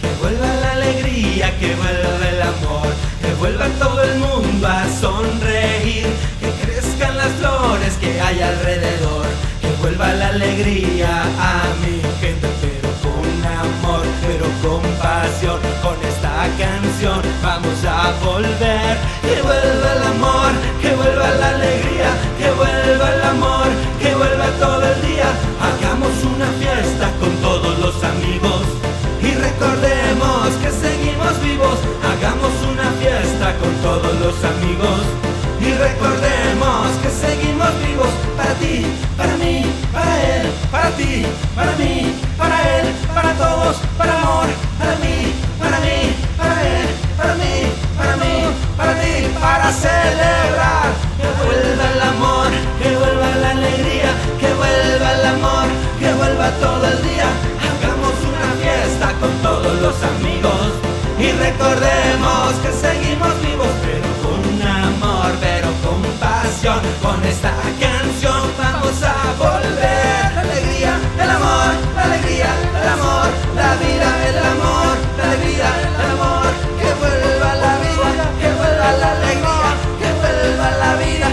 Que vuelva la alegría, que vuelva el amor, que vuelva todo el mundo a sonreír, que crezcan las flores que hay alrededor, que vuelva la alegría hagamos una fiesta con todos los amigos. Y recordemos que seguimos vivos para ti, para mí, para él, para ti, para mí, para él, para todos, para amor, para mí, para mí, para él, para mí, para mí, para ti, para celebrar. Que vuelva el amor, que vuelva la alegría, que vuelva el amor, que vuelva todo el día. Hagamos una fiesta con todos los amigos y recordemos que seguimos vivos, pero con amor, pero con pasión. Con esta canción vamos a volver. La alegría, el amor, la alegría, el amor, la vida, el amor, la alegría, el amor. Que vuelva la vida, que vuelva la alegría, que vuelva la vida,